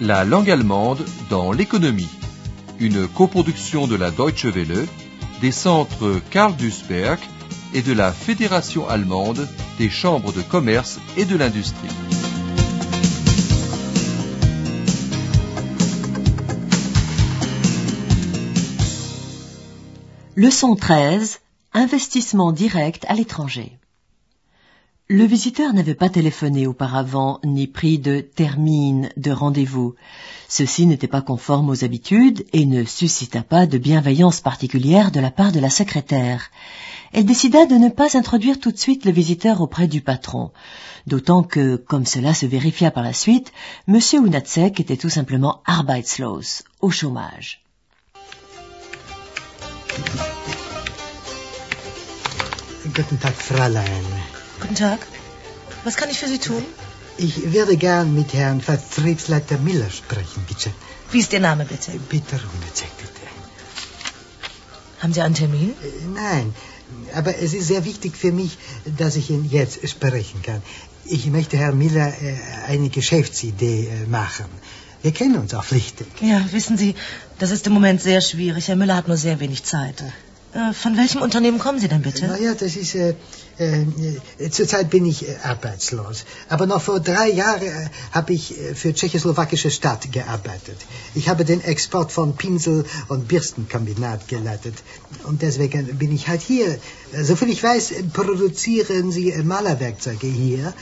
La langue allemande dans l'économie. Une coproduction de la Deutsche Welle, des centres Karl Duisberg et de la Fédération allemande des chambres de commerce et de l'industrie. Leçon 13. Investissement direct à l'étranger. Le visiteur n'avait pas téléphoné auparavant ni pris de termine de rendez-vous. Ceci n'était pas conforme aux habitudes et ne suscita pas de bienveillance particulière de la part de la secrétaire. Elle décida de ne pas introduire tout de suite le visiteur auprès du patron, d'autant que, comme cela se vérifia par la suite, M. Unatsek était tout simplement arbeitslos, au chômage. Guten Tag. Was kann ich für Sie tun? Ich würde gern mit Herrn Vertriebsleiter Miller sprechen, bitte. Wie ist Ihr Name, bitte? Peter Runezek, bitte. Haben Sie einen Termin? Äh, Nein, aber es ist sehr wichtig für mich, dass ich ihn jetzt sprechen kann. Ich möchte Herrn Miller äh, eine Geschäftsidee äh, machen. Wir kennen uns auch flüchtig. Ja, wissen Sie, das ist im Moment sehr schwierig. Herr Müller hat nur sehr wenig Zeit. Äh, Von welchem Unternehmen kommen Sie denn bitte? Naja, das ist... Äh, äh, zurzeit bin ich äh, arbeitslos. Aber noch vor drei Jahren äh, habe ich äh, für tschechoslowakische Stadt gearbeitet. Ich habe den Export von Pinsel- und Bürstenkombinat geleitet. Und deswegen bin ich halt hier. Soviel ich weiß, produzieren Sie Malerwerkzeuge hier.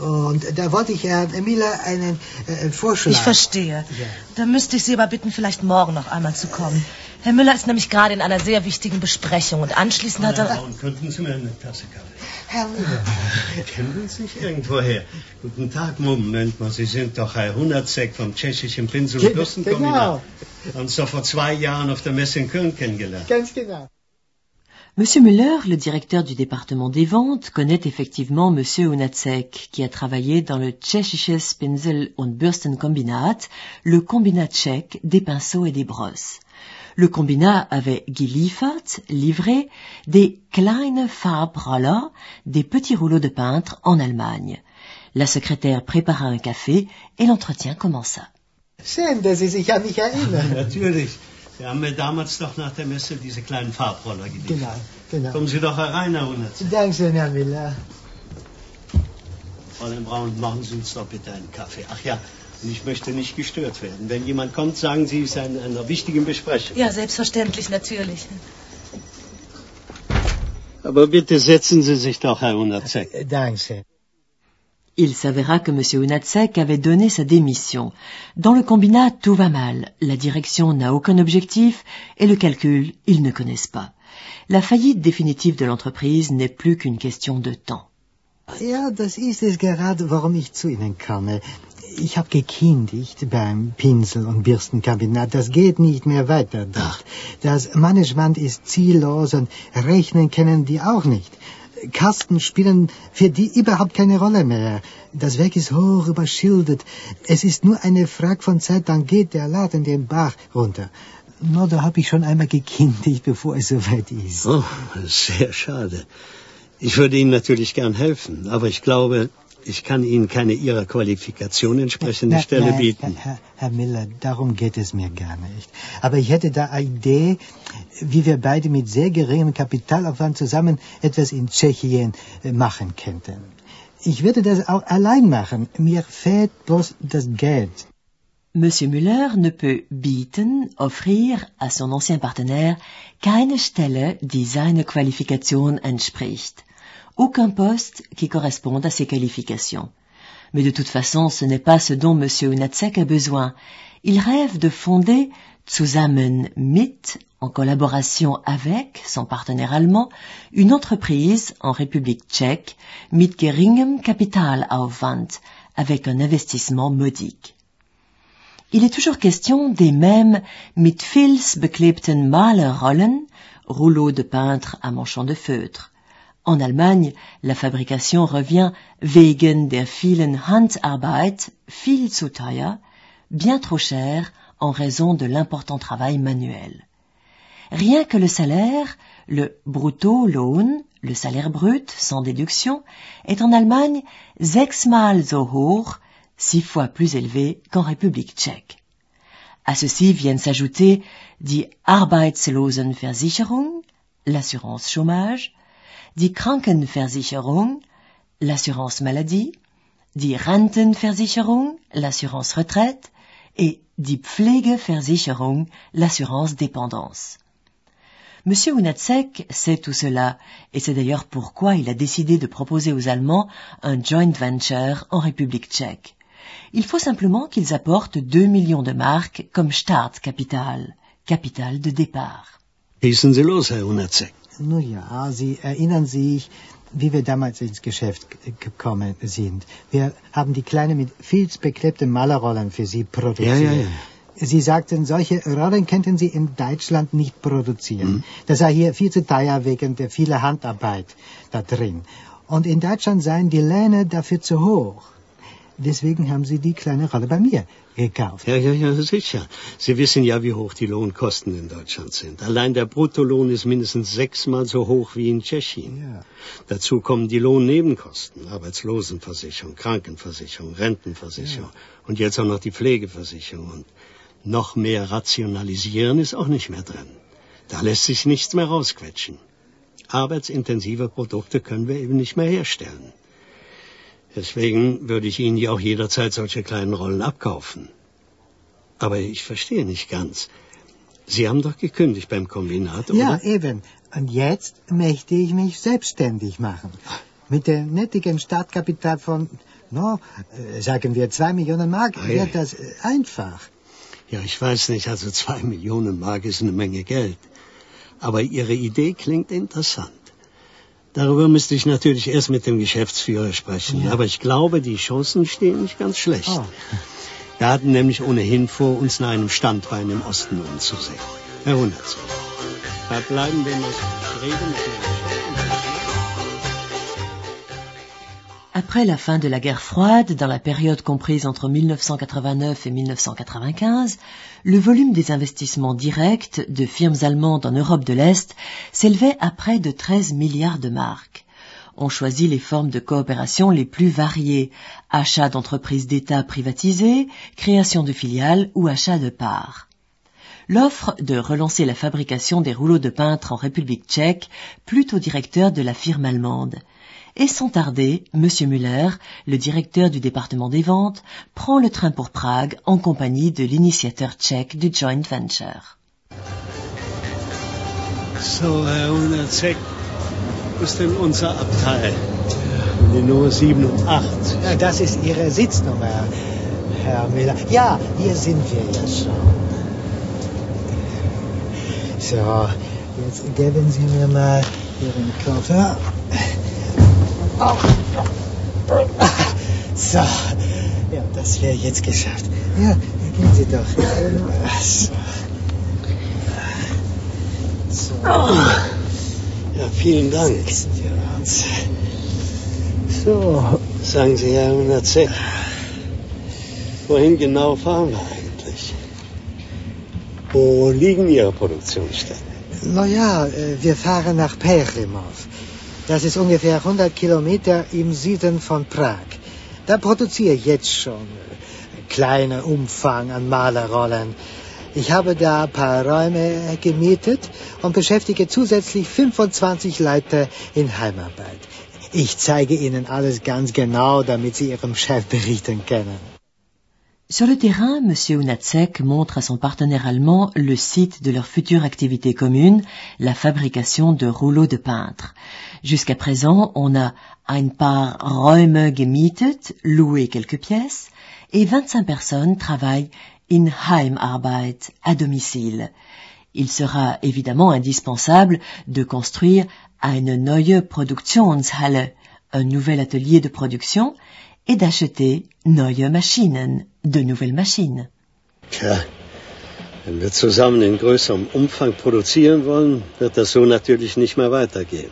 Und da wollte ich Herrn Miller einen äh, Vorschlag... Ich verstehe. Ja. Da müsste ich Sie aber bitten, vielleicht morgen noch einmal zu kommen. Herr Müller ist nämlich gerade in einer sehr wichtigen Besprechung und anschließend hat er... Frauen, könnten Sie mir eine Tasse Kaffee? Herr Miller. Kennen Sie sich irgendwoher? Guten Tag, Moment mal, Sie sind doch Herr Hundertzek vom tschechischen Pinsel- Ge- und Bürstenkombinat. genau. Uns doch vor zwei Jahren auf der Messe in Köln kennengelernt. Ganz genau. Monsieur Müller, le directeur du département des ventes, connaît effectivement Monsieur Unatsek, qui a travaillé dans le Tschechisches Pinsel- und Bürstenkombinat, le combinat tchèque des pinceaux et des brosses. Le combinat avait geliefert, livré, des kleine Farbroller, des petits rouleaux de peintre en Allemagne. La secrétaire prépara un café et l'entretien commença. Schön, dass Sie sich an mich erinnern. Natürlich. Sie haben mir damals doch nach der Messe diese kleinen Farbroller geliefert. Genau, genau. Kommen Sie doch herein, Herr Hundertzek. Dankeschön, Herr Miller. Fräulein Braun, machen Sie uns doch bitte einen Kaffee. Ach ja, und ich möchte nicht gestört werden. Wenn jemand kommt, sagen Sie, es ist in einer wichtigen Besprechung. Ja, selbstverständlich, natürlich. Aber bitte setzen Sie sich doch, Herr Hundertzek. Äh, Dankeschön. Il s'avéra que M. Unatsek avait donné sa démission. Dans le combinat, tout va mal. La direction n'a aucun objectif et le calcul, ils ne connaissent pas. La faillite définitive de l'entreprise n'est plus qu'une question de temps. Ja, das ist es gerade, warum ich zu Ihnen komme. Ich habe gekündigt beim Pinsel- und Bürstenkabinett. Das geht nicht mehr weiter dort. Das Management ist ziellos und rechnen können die auch nicht. Kasten spielen für die überhaupt keine Rolle mehr. Das Werk ist hoch überschildert. Es ist nur eine Frage von Zeit, dann geht der Laden den Bach runter. Nur da habe ich schon einmal gekündigt, bevor es soweit ist. Oh, sehr schade. Ich würde Ihnen natürlich gern helfen, aber ich glaube, ich kann Ihnen keine Ihrer Qualifikation entsprechende Nein, Stelle nein, bieten. Herr, Herr Miller, darum geht es mir gar nicht. Aber ich hätte da eine Idee, wie wir beide mit sehr geringem Kapitalaufwand zusammen etwas in Tschechien äh, machen könnten. Ich würde das auch allein machen. Mir fehlt bloß das Geld. Monsieur Müller ne peut bieten, offrir à son ancien partenaire keine Stelle, die seiner Qualifikation entspricht. Aucun poste qui corresponde à ses qualifications. Mais de toute façon, ce n'est pas ce dont Monsieur Unatsek a besoin. Il rêve de fonder zusammen mit, en collaboration avec son partenaire allemand, une entreprise en République tchèque mit geringem Kapitalaufwand, avec un investissement modique. Il est toujours question des mêmes mit Filz beklebten Malerrollen, rouleaux de peintre à manchon de feutre. En Allemagne, la fabrication revient wegen der vielen Handarbeit viel zu teuer, bien trop cher en raison de l'important travail manuel. Rien que le salaire, le Bruttolohn, le salaire brut sans déduction, est en Allemagne sechsmal so hoch, six fois plus élevé qu'en République tchèque. À ceci viennent s'ajouter die Arbeitslosenversicherung, l'assurance chômage, die Krankenversicherung, l'assurance maladie, die Rentenversicherung, l'assurance retraite, et die Pflegeversicherung, l'assurance dépendance. Monsieur Unacek sait tout cela, et c'est d'ailleurs pourquoi il a décidé de proposer aux Allemands un joint venture en République tchèque. Il faut simplement qu'ils apportent 2 millions de marques comme Startkapital, capital de départ. Nun ja, Sie erinnern sich, wie wir damals ins Geschäft gekommen sind. Wir haben die kleine mit Filz beklebte Malerrollen für Sie produziert. Ja, ja, ja. Sie sagten, solche Rollen könnten Sie in Deutschland nicht produzieren. Mhm. Das sei hier viel zu teuer wegen der vielen Handarbeit da drin. Und in Deutschland seien die Löhne dafür zu hoch. Deswegen haben Sie die kleine Rolle bei mir gekauft. Ja, ja, ja, sicher. Sie wissen ja, wie hoch die Lohnkosten in Deutschland sind. Allein der Bruttolohn ist mindestens sechsmal so hoch wie in Tschechien. Ja. Dazu kommen die Lohnnebenkosten, Arbeitslosenversicherung, Krankenversicherung, Rentenversicherung und jetzt auch noch die Pflegeversicherung. Und noch mehr rationalisieren ist auch nicht mehr drin. Da lässt sich nichts mehr rausquetschen. Arbeitsintensive Produkte können wir eben nicht mehr herstellen. Deswegen würde ich Ihnen ja auch jederzeit solche kleinen Rollen abkaufen. Aber ich verstehe nicht ganz. Sie haben doch gekündigt beim Kombinat, oder? Ja, eben. Und jetzt möchte ich mich selbstständig machen. Mit dem nötigen Startkapital von, no, äh, sagen wir zwei Millionen Mark, ja. wird das äh, einfach. Ja, ich weiß nicht, also zwei Millionen Mark ist eine Menge Geld. Aber Ihre Idee klingt interessant. Darüber müsste ich natürlich erst mit dem Geschäftsführer sprechen. Ja. Aber ich glaube, die Chancen stehen nicht ganz schlecht. Oh. Wir hatten nämlich ohnehin vor, uns nach einem Standbein im Osten umzusehen. Herr Hundertz, da bleiben wir noch. Ich Après la fin de la guerre froide, dans la période comprise entre 1989 et 1995, le volume des investissements directs de firmes allemandes en Europe de l'Est s'élevait à près de 13 milliards de marques. On choisit les formes de coopération les plus variées, achat d'entreprises d'État privatisées, création de filiales ou achat de parts. L'offre de relancer la fabrication des rouleaux de peintre en République tchèque plut au directeur de la firme allemande. Et sans tarder, M. Müller, le directeur du département des ventes, prend le train pour Prague en compagnie de l'initiateur tchèque du joint venture. So, Herr wo ist denn unser Abteil? Die Nummer 87. Ja, das ist Ihre Sitznummer, Herr Müller. Ja, hier sind wir ja schon. So, jetzt geben Sie mir mal Ihren Koffer. Oh. So, ja, das wäre jetzt geschafft. Ja, gehen Sie doch. So. So, Ja, vielen Dank. So, sagen Sie, Herr Hundertzek, wohin genau fahren wir eigentlich? Wo liegen Ihre Produktionsstätten? Na ja, äh, wir fahren nach Perimov. Das ist ungefähr 100 Kilometer im Süden von Prag. Da produziere ich jetzt schon kleiner Umfang an Malerrollen. Ich habe da ein paar Räume gemietet und beschäftige zusätzlich 25 Leute in Heimarbeit. Ich zeige Ihnen alles ganz genau, damit Sie Ihrem Chef berichten können. Sur le terrain, M. Unacek montre à son partenaire allemand le site de leur future activité commune, la fabrication de rouleaux de peintre. Jusqu'à présent, on a ein paar Räume gemietet, loué quelques pièces, et 25 personnes travaillent in Heimarbeit, à domicile. Il sera évidemment indispensable de construire eine neue Produktionshalle, un nouvel atelier de production, et d'acheter neue Maschinen, de nouvelles machines. Tja, wenn wir zusammen in größerem Umfang produzieren wollen, wird das so natürlich nicht mehr weitergehen.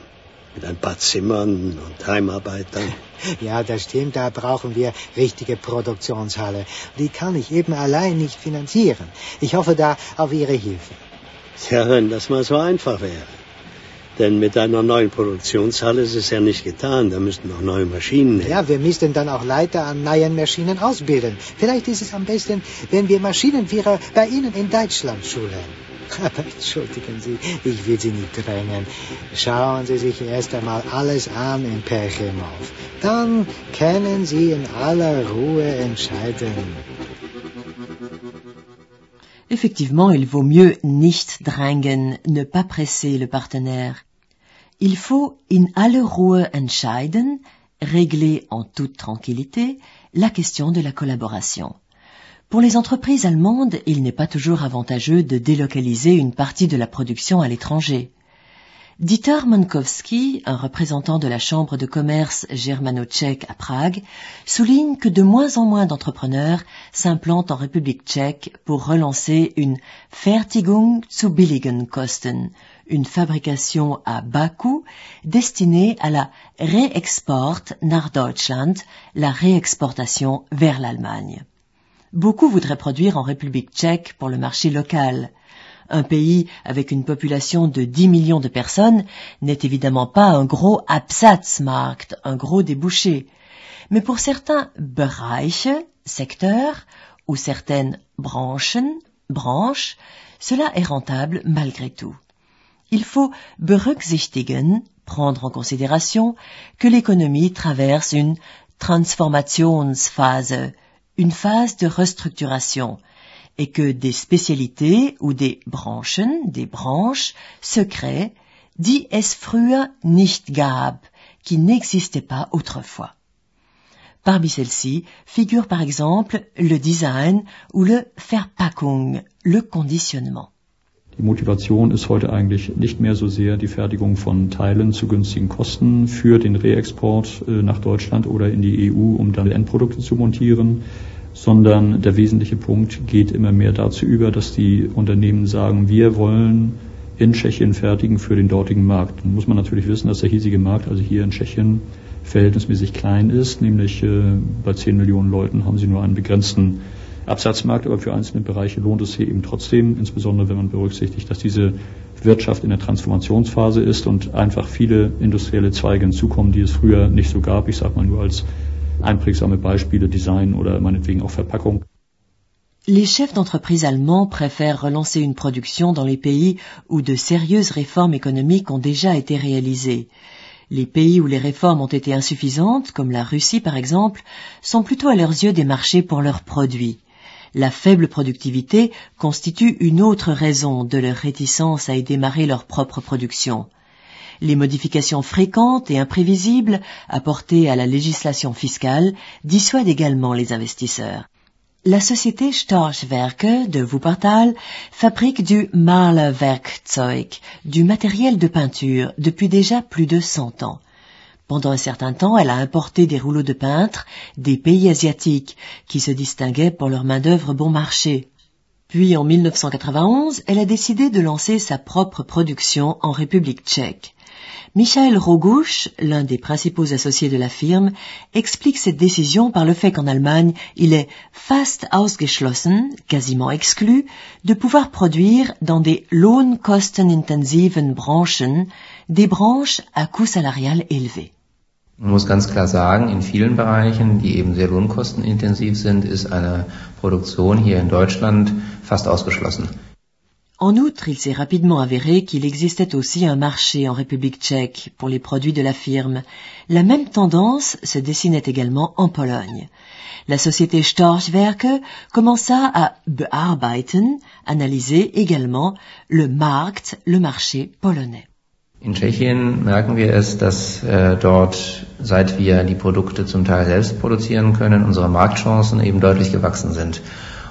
Mit ein paar Zimmern und Heimarbeitern. Ja, das stimmt, da brauchen wir richtige Produktionshalle. Die kann ich eben allein nicht finanzieren. Ich hoffe da auf Ihre Hilfe. Tja, wenn das mal so einfach wäre. Denn mit einer neuen Produktionshalle ist es ja nicht getan. Da müssten noch neue Maschinen her. Ja, wir müssten dann auch Leiter an neuen Maschinen ausbilden. Vielleicht ist es am besten, wenn wir Maschinenführer bei Ihnen in Deutschland schulen. Aber entschuldigen Sie, ich will Sie nicht drängen. Schauen Sie sich erst einmal alles an in Perchemov. Dann können Sie in aller Ruhe entscheiden. Effectivement, il vaut mieux nicht drängen, ne pas presser le partenaire. Il faut in aller Ruhe entscheiden, régler en toute tranquillité la question de la collaboration. Pour les entreprises allemandes, il n'est pas toujours avantageux de délocaliser une partie de la production à l'étranger. Dieter Mankowski, un représentant de la Chambre de commerce germano-tchèque à Prague, souligne que de moins en moins d'entrepreneurs s'implantent en République tchèque pour relancer une Fertigung zu billigen Kosten, une fabrication à bas coût destinée à la Reexport nach Deutschland, la réexportation vers l'Allemagne. Beaucoup voudraient produire en République tchèque pour le marché local. Un pays avec une population de 10 millions de personnes n'est évidemment pas un gros Absatzmarkt, un gros débouché. Mais pour certains Bereiche, secteurs, ou certaines Branchen, branches, cela est rentable malgré tout. Il faut berücksichtigen, prendre en considération, que l'économie traverse une Transformationsphase, une phase de restructuration, et que des spécialités ou des Branchen, des branches, se créent, die es früher nicht gab, qui n'existaient pas autrefois. Parmi celles-ci figure par exemple le Design ou le Verpackung, le conditionnement. Die Motivation ist heute eigentlich nicht mehr so sehr die Fertigung von Teilen zu günstigen Kosten für den Reexport äh, nach Deutschland oder in die EU, um dann Endprodukte zu montieren, sondern der wesentliche Punkt geht immer mehr dazu über, dass die Unternehmen sagen, wir wollen in Tschechien fertigen für den dortigen Markt. Dann muss man natürlich wissen, dass der hiesige Markt, also hier in Tschechien, verhältnismäßig klein ist, nämlich äh, bei 10 Millionen Leuten haben sie nur einen begrenzten Absatzmarkt, aber für einzelne Bereiche lohnt es sich eben trotzdem, insbesondere wenn man berücksichtigt, dass diese Wirtschaft in der Transformationsphase ist und einfach viele industrielle Zweige hinzukommen, die es früher nicht so gab. Ich sage mal nur als einprägsame Beispiele, Design oder meinetwegen auch Verpackung. Les chefs d'entreprise allemands préfèrent relancer une production dans les pays où de sérieuses réformes économiques ont déjà été réalisées. Les pays où les réformes ont été insuffisantes, comme la Russie par exemple, sont plutôt à leurs yeux des marchés pour leurs produits. La faible productivité constitue une autre raison de leur réticence à y démarrer leur propre production. Les modifications fréquentes et imprévisibles apportées à la législation fiscale dissuadent également les investisseurs. La société Storchwerke de Wuppertal fabrique du Malerwerkzeug, du matériel de peinture, depuis déjà plus de 100 ans. Pendant un certain temps, elle a importé des rouleaux de peintre des pays asiatiques qui se distinguaient pour leur main-d'œuvre bon marché. Puis en 1991, elle a décidé de lancer sa propre production en République tchèque. Michael Rogouche, l'un des principaux associés de la firme, explique cette décision par le fait qu'en Allemagne, il est fast ausgeschlossen, quasiment exclu, de pouvoir produire dans des lohnkostenintensiven Branchen, des branches à coût salarial élevé. Man muss ganz klar sagen, in vielen Bereichen, die eben sehr lohnkostenintensiv sind, ist eine Produktion hier in Deutschland fast ausgeschlossen. En outre, il s'est rapidement avéré qu'il existait aussi un marché en République tchèque pour les produits de la firme. La même tendance se dessinait également en Pologne. La société Storchwerke commença à bearbeiten, analyser également le Markt, le marché polonais. In Tschechien merken wir es, dass äh, dort, seit wir die Produkte zum Teil selbst produzieren können, unsere Marktchancen eben deutlich gewachsen sind.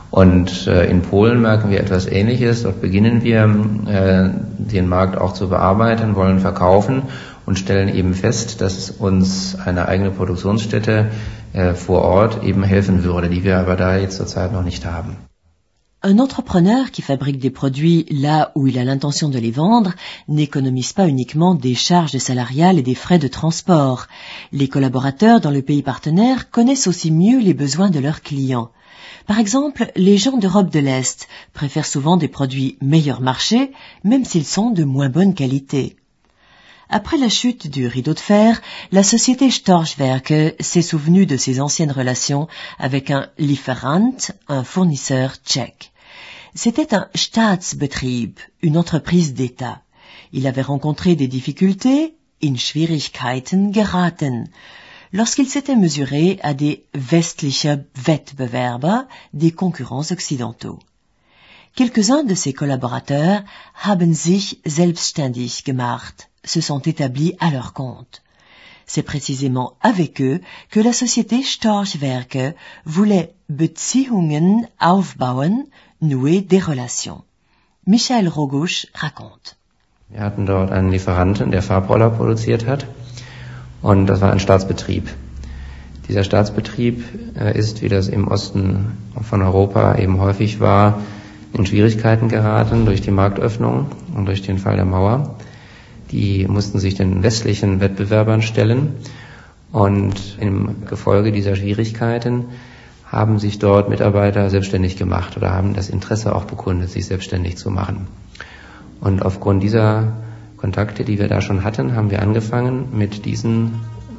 Und äh, in Polen merken wir etwas Ähnliches. Dort beginnen wir, äh, den Markt auch zu bearbeiten, wollen verkaufen und stellen eben fest, dass uns eine eigene Produktionsstätte äh, vor Ort eben helfen würde, die wir aber da jetzt zurzeit noch nicht haben. Un entrepreneur qui fabrique des produits là où il a l'intention de les vendre n'économise pas uniquement des charges salariales et des frais de transport. Les collaborateurs dans le pays partenaire connaissent aussi mieux les besoins de leurs clients. Par exemple, les gens d'Europe de l'Est préfèrent souvent des produits meilleur marché, même s'ils sont de moins bonne qualité. Après la chute du rideau de fer, la société Storchwerke s'est souvenue de ses anciennes relations avec un Lieferant, un fournisseur tchèque. C'était un Staatsbetrieb, une entreprise d'État. Il avait rencontré des difficultés, in Schwierigkeiten geraten, lorsqu'il s'était mesuré à des westliche Wettbewerber, des concurrents occidentaux. Quelques-uns de ses collaborateurs haben sich selbstständig gemacht, se sont établis à leur compte. C'est précisément avec eux que la société Storchwerke voulait Beziehungen aufbauen, nouer des relations. Michel Rogusch raconte. Wir hatten dort einen Lieferanten, der Farbroller produziert hat. Und das war ein Staatsbetrieb. Dieser Staatsbetrieb äh, ist, wie das im Osten von Europa eben häufig war, in Schwierigkeiten geraten durch die Marktöffnung und durch den Fall der Mauer. Die mussten sich den westlichen Wettbewerbern stellen und im Gefolge dieser Schwierigkeiten haben sich dort Mitarbeiter selbstständig gemacht oder haben das Interesse auch bekundet, sich selbstständig zu machen. Und aufgrund dieser Kontakte, die wir da schon hatten, haben wir angefangen, mit diesen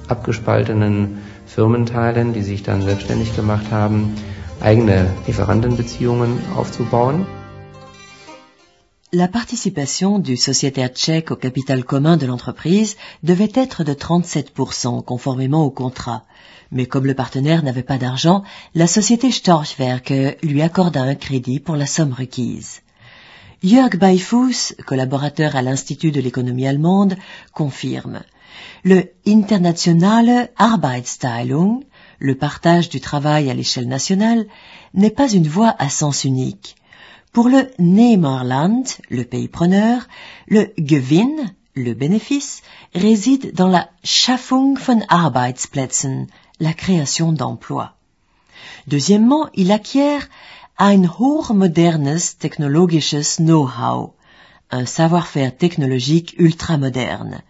abgespaltenen Firmenteilen, die sich dann selbstständig gemacht haben, La participation du sociétaire tchèque au capital commun de l'entreprise devait être de 37% conformément au contrat. Mais comme le partenaire n'avait pas d'argent, la société Storchwerke lui accorda un crédit pour la somme requise. Jörg Beifuss, collaborateur à l'Institut de l'économie allemande, confirme. Le Internationale Arbeitsteilung, le partage du travail à l'échelle nationale, n'est pas une voie à sens unique. Pour le Nehmerland, le pays preneur, le Gewinn, le bénéfice, réside dans la Schaffung von Arbeitsplätzen, la création d'emplois. Deuxièmement, il acquiert ein hochmodernes technologisches Know-how, un savoir-faire technologique ultramoderne.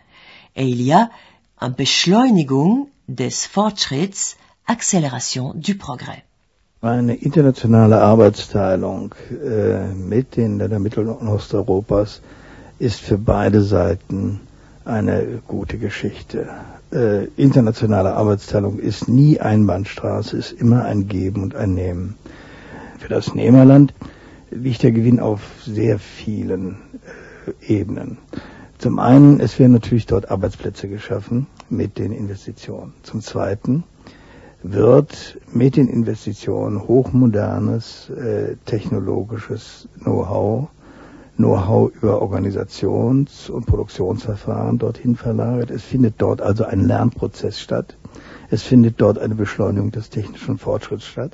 Et il y a une Beschleunigung des Fortschritts, accélération du progrès. Eine internationale Arbeitsteilung äh, mit den Ländern Mittel- und Osteuropas ist für beide Seiten eine gute Geschichte. Äh, internationale Arbeitsteilung ist nie Einbahnstraße, ist immer ein Geben und ein Nehmen. Für das Nehmerland liegt der Gewinn auf sehr vielen äh, Ebenen. Zum einen, es werden natürlich dort Arbeitsplätze geschaffen mit den Investitionen. Zum zweiten, wird mit den Investitionen hochmodernes äh, technologisches Know-how, Know-how über Organisations- und Produktionsverfahren dorthin verlagert. Es findet dort also ein Lernprozess statt. Es findet dort eine Beschleunigung des technischen Fortschritts statt.